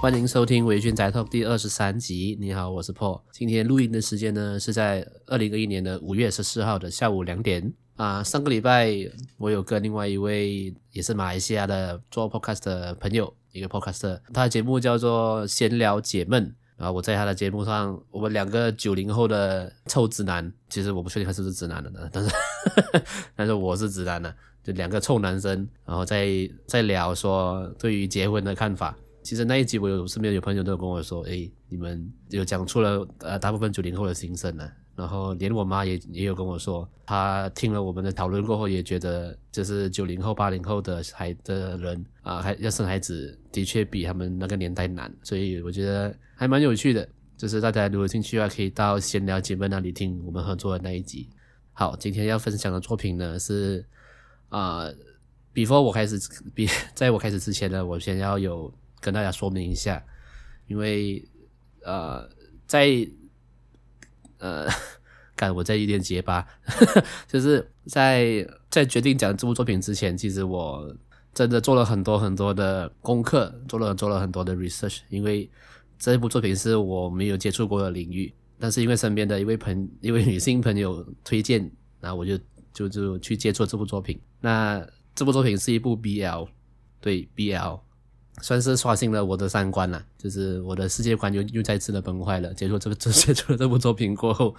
欢迎收听《微醺宅 Talk》第二十三集。你好，我是 Paul。今天录音的时间呢是在二零二一年的五月十四号的下午两点啊。上个礼拜我有跟另外一位也是马来西亚的做 Podcast 的朋友，一个 Podcaster，他的节目叫做《闲聊解闷》。然后我在他的节目上，我们两个九零后的臭直男，其实我不确定他是不是直男的呢，但是 但是我是直男的，就两个臭男生，然后在在聊说对于结婚的看法。其实那一集我有身边有朋友都有跟我说，诶，你们有讲出了呃大部分九零后的心声呢。然后连我妈也也有跟我说，她听了我们的讨论过后，也觉得就是九零后、八零后的孩的人啊，还要生孩子的确比他们那个年代难，所以我觉得还蛮有趣的。就是大家如果兴趣的话，可以到闲聊姐妹那里听我们合作的那一集。好，今天要分享的作品呢是啊，before 我开始，比 在我开始之前呢，我先要有跟大家说明一下，因为呃在。呃，看我在有点结巴，就是在在决定讲这部作品之前，其实我真的做了很多很多的功课，做了做了很多的 research，因为这部作品是我没有接触过的领域，但是因为身边的一位朋一位女性朋友推荐，然后我就就就去接触这部作品。那这部作品是一部 BL，对 BL。算是刷新了我的三观了，就是我的世界观又又再次的崩坏了。结束这个接触了这部作品过后，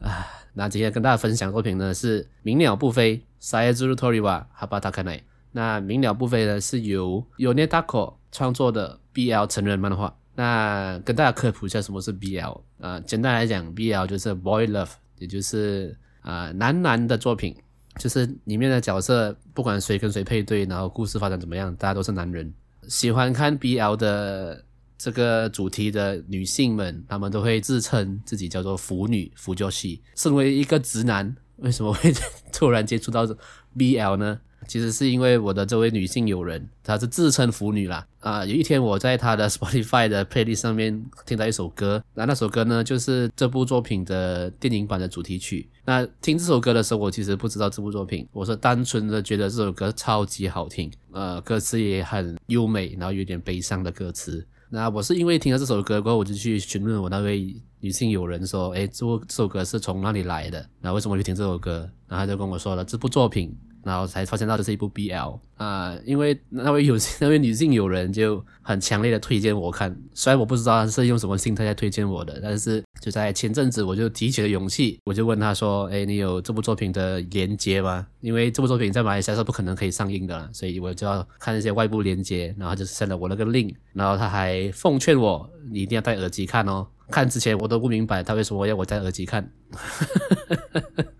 啊，那今天跟大家分享作品呢是《鸣鸟不飞》Saezuru Toriwa Habatakanai。那《鸣鸟不飞》呢是由 Yonetako 创作的 BL 成人漫画。那跟大家科普一下什么是 BL 啊？简单来讲，BL 就是 Boy Love，也就是啊男男的作品，就是里面的角色不管谁跟谁配对，然后故事发展怎么样，大家都是男人。喜欢看 BL 的这个主题的女性们，她们都会自称自己叫做腐女、腐就系。身为一个直男，为什么会突然接触到 BL 呢？其实是因为我的这位女性友人，她是自称腐女啦。啊，有一天我在她的 Spotify 的 playlist 上面听到一首歌，那那首歌呢就是这部作品的电影版的主题曲。那听这首歌的时候，我其实不知道这部作品，我是单纯的觉得这首歌超级好听，呃，歌词也很优美，然后有点悲伤的歌词。那我是因为听了这首歌过后，我就去询问我那位女性友人说，哎，这这首歌是从哪里来的？那为什么去听这首歌？然后她就跟我说了这部作品。然后才发现到这是一部 BL 啊、因为那位有那位女性友人就很强烈的推荐我看，虽然我不知道她是用什么心态在推荐我的，但是就在前阵子我就提起了勇气，我就问她说：“诶，你有这部作品的连接吗？因为这部作品在马来西亚是不可能可以上映的，所以我就要看一些外部连接。”然后就 send 了我那个 link，然后他还奉劝我你一定要戴耳机看哦，看之前我都不明白他为什么要我戴耳机看。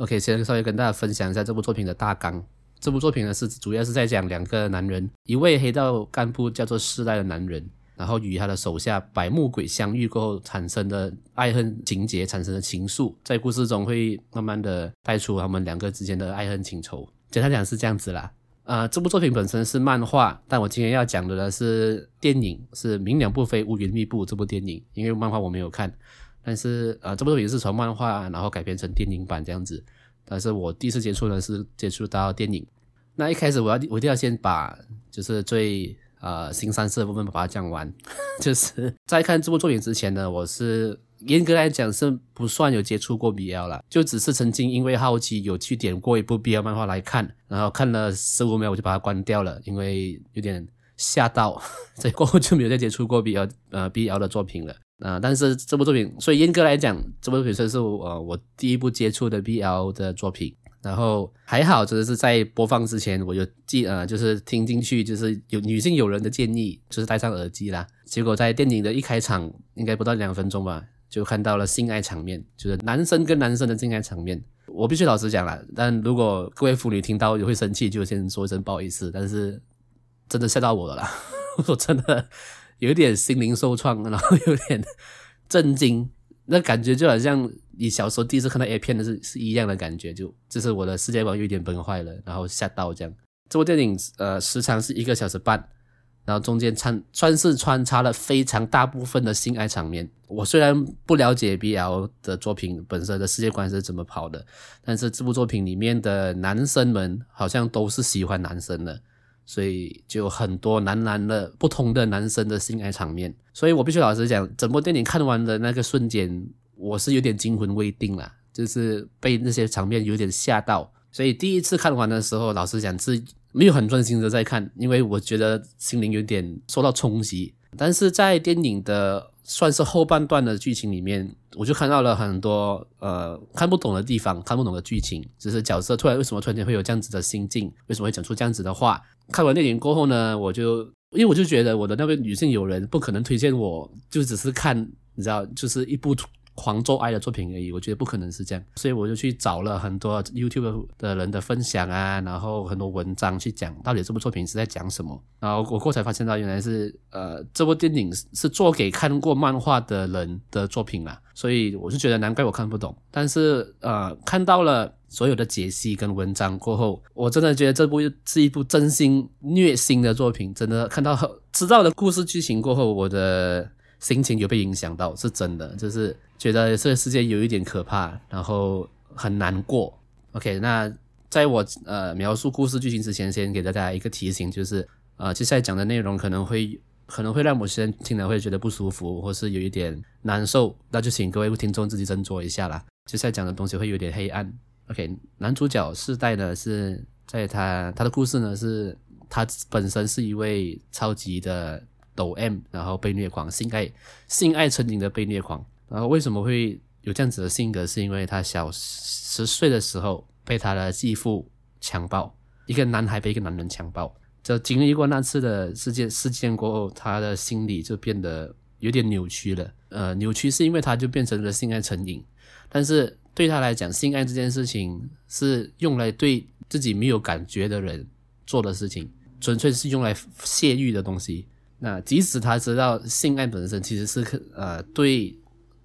OK，先稍微跟大家分享一下这部作品的大纲。这部作品呢是主要是在讲两个男人，一位黑道干部叫做世代的男人，然后与他的手下百目鬼相遇过后产生的爱恨情节，产生的情愫，在故事中会慢慢的带出他们两个之间的爱恨情仇。简单讲是这样子啦。啊、这部作品本身是漫画，但我今天要讲的呢是电影，是《明鸟不飞，乌云密布》这部电影，因为漫画我没有看。但是、呃，这部作品是从漫画然后改编成电影版这样子。但是我第一次接触呢是接触到电影。那一开始我要我一定要先把就是最呃新三色的部分把它讲完。就是在看这部作品之前呢，我是严格来讲是不算有接触过 BL 啦，就只是曾经因为好奇有去点过一部 BL 漫画来看，然后看了十五秒我就把它关掉了，因为有点吓到，所以过后就没有再接触过 BL 呃 BL 的作品了。啊、但是这部作品，所以严格来讲，这部作品算是我、我第一部接触的 BL 的作品。然后还好，就是在播放之前，我就记呃，就是听进去，就是有女性友人的建议，就是戴上耳机啦。结果在电影的一开场，应该不到两分钟吧，就看到了性爱场面，就是男生跟男生的性爱场面。我必须老实讲啦，但如果各位妇女听到也会生气，就先说一声不好意思。但是真的吓到我了啦，我真的。有点心灵受创，然后有点震惊，那感觉就好像你小时候第一次看到 A 片的是是一样的感觉，就就是我的世界观有点崩坏了，然后吓到这样。这部电影呃时长是一个小时半，然后中间穿算是穿插了非常大部分的性爱场面。我虽然不了解 BL 的作品本身的世界观是怎么跑的，但是这部作品里面的男生们好像都是喜欢男生的。所以就很多男男的不同的男生的性爱场面。所以我必须老实讲，整部电影看完的那个瞬间，我是有点惊魂未定了，就是被那些场面有点吓到。所以第一次看完的时候，老实讲是没有很专心的在看，因为我觉得心灵有点受到冲击。但是在电影的算是后半段的剧情里面，我就看到了很多呃看不懂的地方，看不懂的剧情，就是角色突然为什么突然间会有这样子的心境，为什么会讲出这样子的话。看完电影过后呢，我就因为我就觉得我的那位女性友人不可能推荐我，就只是看，你知道，就是一部。狂做爱的作品而已，我觉得不可能是这样，所以我就去找了很多 YouTube 的人的分享啊，然后很多文章去讲到底这部作品是在讲什么。然后我过才发现到，原来是呃这部电影是做给看过漫画的人的作品啦，所以我就觉得难怪我看不懂。但是呃看到了所有的解析跟文章过后，我真的觉得这部是一部真心虐心的作品。真的看到知道的故事剧情过后，我的。心情有被影响到，是真的，就是觉得这个世界有一点可怕，然后很难过。OK，那在我呃描述故事剧情之前，先给大家一个提醒，就是呃接下来讲的内容可能会可能会让某些人听了会觉得不舒服，或是有一点难受，那就请各位听众自己斟酌一下啦。接下来讲的东西会有点黑暗。OK，男主角世代呢是在他他的故事呢是他本身是一位超级的。抖 M，然后被虐狂，性爱性爱成瘾的被虐狂。然后为什么会有这样子的性格？是因为他小十岁的时候被他的继父强暴，一个男孩被一个男人强暴。就经历过那次的事件事件过后，他的心理就变得有点扭曲了。呃，扭曲是因为他就变成了性爱成瘾。但是对他来讲，性爱这件事情是用来对自己没有感觉的人做的事情，纯粹是用来泄欲的东西。那即使他知道性爱本身其实是呃对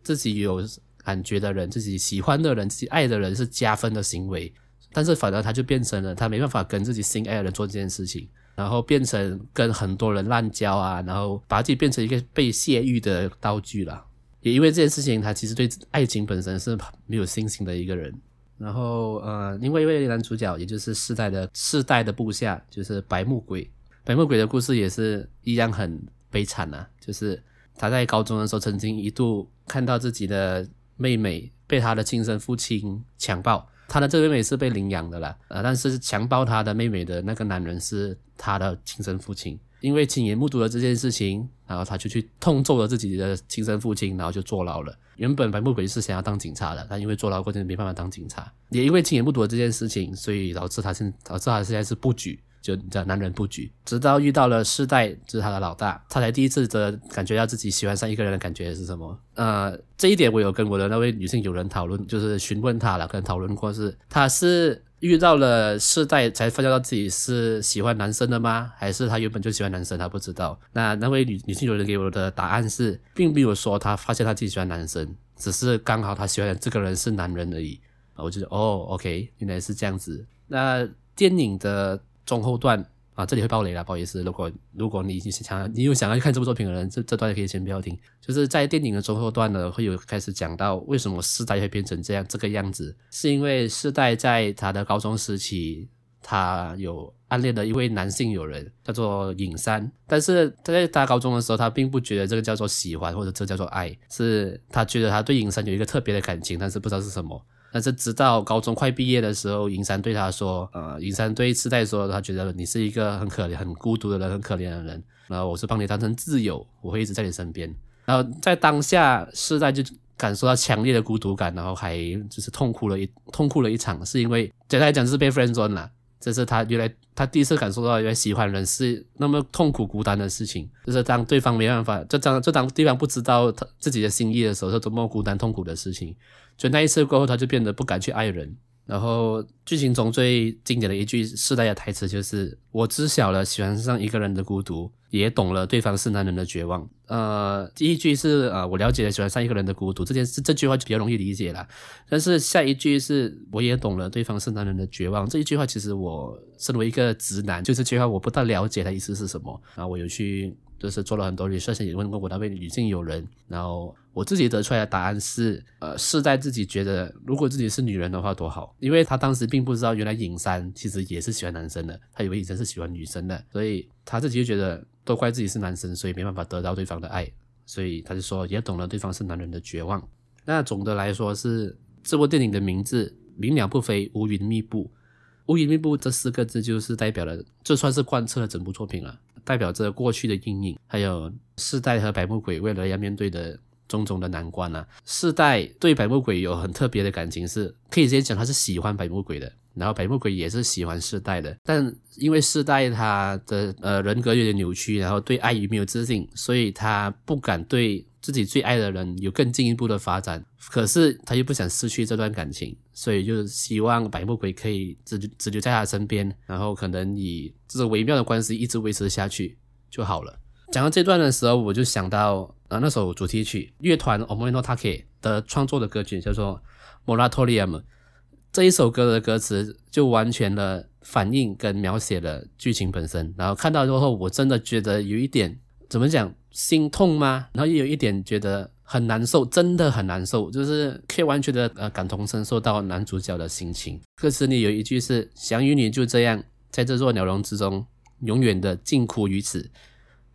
自己有感觉的人、自己喜欢的人、自己爱的人是加分的行为，但是反而他就变成了他没办法跟自己心爱的人做这件事情，然后变成跟很多人滥交啊，然后把自己变成一个被泄欲的道具了。也因为这件事情，他其实对爱情本身是没有信心的一个人。然后呃，另外一位男主角，也就是世代的世代的部下，就是白木鬼。白木鬼的故事也是一样很悲惨啊，就是他在高中的时候曾经一度看到自己的妹妹被他的亲生父亲强暴，他的这个妹妹是被领养的啦，呃，但是强暴他的妹妹的那个男人是他的亲生父亲，因为亲眼目睹了这件事情，然后他就去痛揍了自己的亲生父亲，然后就坐牢了。原本白木鬼是想要当警察的，但因为坐牢过程没办法当警察，也因为亲眼目睹了这件事情，所以导致他现导致他现在是不举。就叫男人不举，直到遇到了世代，就是他的老大，他才第一次的感觉到自己喜欢上一个人的感觉是什么。呃，这一点我有跟我的那位女性友人讨论，就是询问她了，跟讨论过是，她是遇到了世代才发现到自己是喜欢男生的吗？还是她原本就喜欢男生，她不知道？那那位女女性友人给我的答案是，并没有说她发现她自己喜欢男生，只是刚好她喜欢的这个人是男人而已。我就觉得哦，OK，原来是这样子。那电影的。中后段啊，这里会爆雷了，不好意思。如果如果你想你有想要看这部作品的人，这这段也可以先不要听。就是在电影的中后段呢，会有开始讲到为什么世代会变成这样这个样子，是因为世代在他的高中时期，他有暗恋的一位男性友人，叫做尹山。但是他在大高中的时候，他并不觉得这个叫做喜欢，或者这叫做爱，是他觉得他对尹山有一个特别的感情，但是不知道是什么。但是直到高中快毕业的时候，尹山对他说：“呃，尹山对世代说，他觉得你是一个很可怜、很孤独的人，很可怜的人。然后我是帮你当成挚友，我会一直在你身边。然后在当下，世代就感受到强烈的孤独感，然后还就是痛哭了一痛哭了一场，是因为简单来讲就是被 friendzone 了。这是他原来他第一次感受到原来喜欢人是那么痛苦孤单的事情，就是当对方没办法，就当就当对方不知道他自己的心意的时候，是多么孤单痛苦的事情。”就那一次过后，他就变得不敢去爱人。然后剧情中最经典的一句世代的台词就是：“我知晓了喜欢上一个人的孤独，也懂了对方是男人的绝望。”呃，第一句是呃，我了解了喜欢上一个人的孤独这件事，这句话就比较容易理解了。但是下一句是我也懂了对方是男人的绝望这一句话，其实我身为一个直男，就这句话我不大了解的意思是什么。然后我有去。就是做了很多 research，也问过我那位女性友人，然后我自己得出来的答案是，呃，世代自己觉得如果自己是女人的话多好，因为他当时并不知道原来尹山其实也是喜欢男生的，他以为影山是喜欢女生的，所以他自己就觉得都怪自己是男生，所以没办法得到对方的爱，所以他就说也懂了对方是男人的绝望。那总的来说是这部电影的名字明鸟不飞，乌云密布。乌云密布这四个字就是代表了，这算是贯彻了整部作品了，代表着过去的阴影，还有世代和白木鬼未来要面对的种种的难关啊。世代对白木鬼有很特别的感情是，可以直接讲他是喜欢白木鬼的，然后白木鬼也是喜欢世代的，但因为世代他的呃人格有点扭曲，然后对爱与没有自信，所以他不敢对。自己最爱的人有更进一步的发展，可是他又不想失去这段感情，所以就希望白木鬼可以只只留在他身边，然后可能以这种微妙的关系一直维持下去就好了。讲到这段的时候，我就想到啊那首主题曲乐团 o m o n o t a k e 的创作的歌曲叫做 Moratorium，这一首歌的歌词就完全的反映跟描写了剧情本身，然后看到之后我真的觉得有一点怎么讲？心痛吗？然后又有一点觉得很难受，真的很难受，就是可以完全的呃感同身受到男主角的心情。歌词里有一句是“想与你就这样在这座鸟笼之中永远的静苦于此，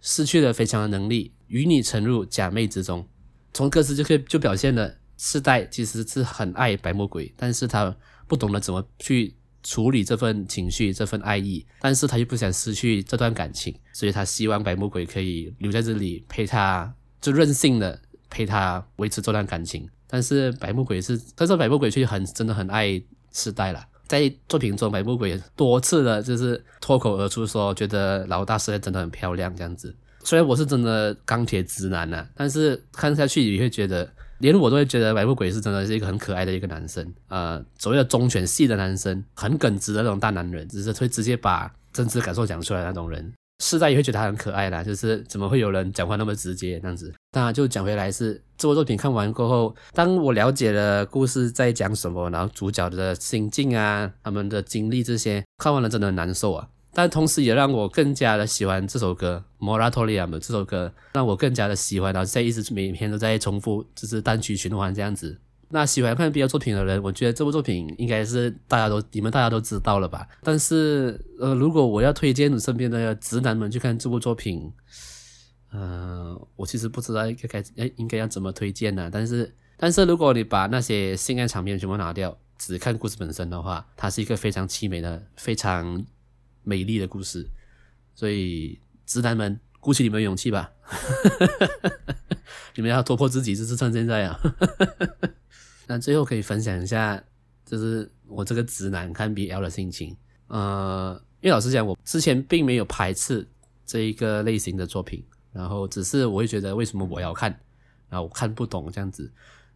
失去了飞翔的能力，与你沉入假寐之中”。从歌词就可以就表现了世代其实是很爱白魔鬼，但是他不懂得怎么去。处理这份情绪，这份爱意，但是他又不想失去这段感情，所以他希望白木鬼可以留在这里陪他，就任性的陪他维持这段感情。但是白木鬼是，但是白木鬼却很真的很爱世代了。在作品中，白木鬼多次的就是脱口而出说，觉得老大世代真的很漂亮这样子。虽然我是真的钢铁直男呐、啊，但是看下去你会觉得。连我都会觉得白木鬼是真的是一个很可爱的一个男生，呃，所谓的忠犬系的男生，很耿直的那种大男人，只是会直接把真实感受讲出来那种人。世代也会觉得他很可爱啦，就是怎么会有人讲话那么直接这样子？当然就讲回来是这部作品看完过后，当我了解了故事在讲什么，然后主角的心境啊，他们的经历这些，看完了真的很难受啊。但同时也让我更加的喜欢这首歌《Moratorium》这首歌，让我更加的喜欢，然后在一直每天都在重复，就是单曲循环这样子。那喜欢看 BL 作品的人，我觉得这部作品应该是大家都你们大家都知道了吧？但是呃，如果我要推荐你身边的直男们去看这部作品，呃，我其实不知道应该该应该要怎么推荐呢？但是但是如果你把那些性爱场面全部拿掉，只看故事本身的话，它是一个非常凄美的，非常。美丽的故事，所以直男们鼓起你们勇气吧，你们要突破自己，就是趁现在啊！那最后可以分享一下，就是我这个直男看 BL 的心情。呃，因为老实讲，我之前并没有排斥这一个类型的作品，然后只是我会觉得为什么我要看，然后我看不懂这样子。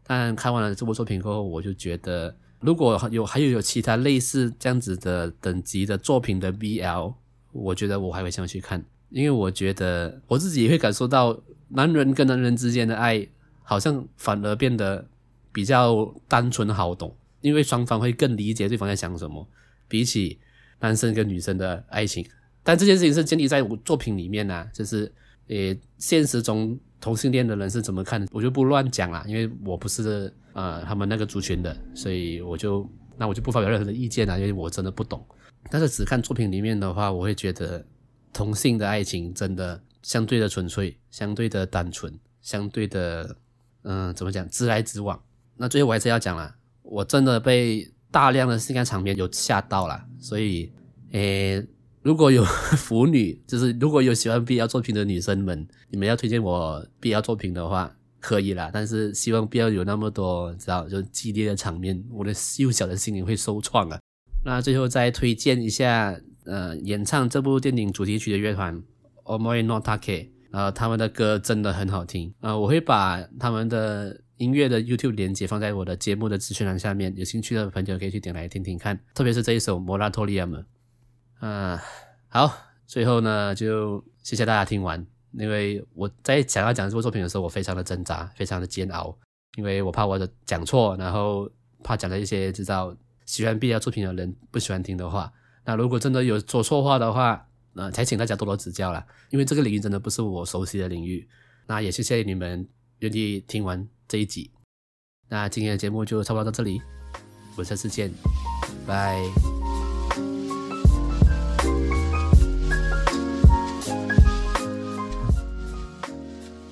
但看完了这部作品过后，我就觉得。如果有还有有其他类似这样子的等级的作品的 BL，我觉得我还会想去看，因为我觉得我自己也会感受到男人跟男人之间的爱好像反而变得比较单纯好懂，因为双方会更理解对方在想什么，比起男生跟女生的爱情。但这件事情是建立在我作品里面啊，就是呃现实中同性恋的人是怎么看的，我就不乱讲了，因为我不是。呃，他们那个族群的，所以我就那我就不发表任何的意见了，因为我真的不懂。但是只看作品里面的话，我会觉得同性的爱情真的相对的纯粹，相对的单纯，相对的，嗯、怎么讲，直来直往。那最后我还是要讲啦，我真的被大量的性爱场面有吓到了，所以，诶，如果有 腐女，就是如果有喜欢 BL 作品的女生们，你们要推荐我 BL 作品的话。可以啦，但是希望不要有那么多，知道就激烈的场面，我的幼小的心灵会受创啊。那最后再推荐一下，呃，演唱这部电影主题曲的乐团 Omoi no Take，呃，他们的歌真的很好听，呃，我会把他们的音乐的 YouTube 连接放在我的节目的资讯栏下面，有兴趣的朋友可以去点来听听看，特别是这一首 Moratorium，啊，好，最后呢就谢谢大家听完。因为我在想要讲这部作品的时候，我非常的挣扎，非常的煎熬，因为我怕我的讲错，然后怕讲了一些知道喜欢 BL 作品的人不喜欢听的话。那如果真的有说错话的话，那才请大家多多指教啦，因为这个领域真的不是我熟悉的领域。那也谢谢你们愿意听完这一集。那今天的节目就差不多到这里，我们下次见，拜。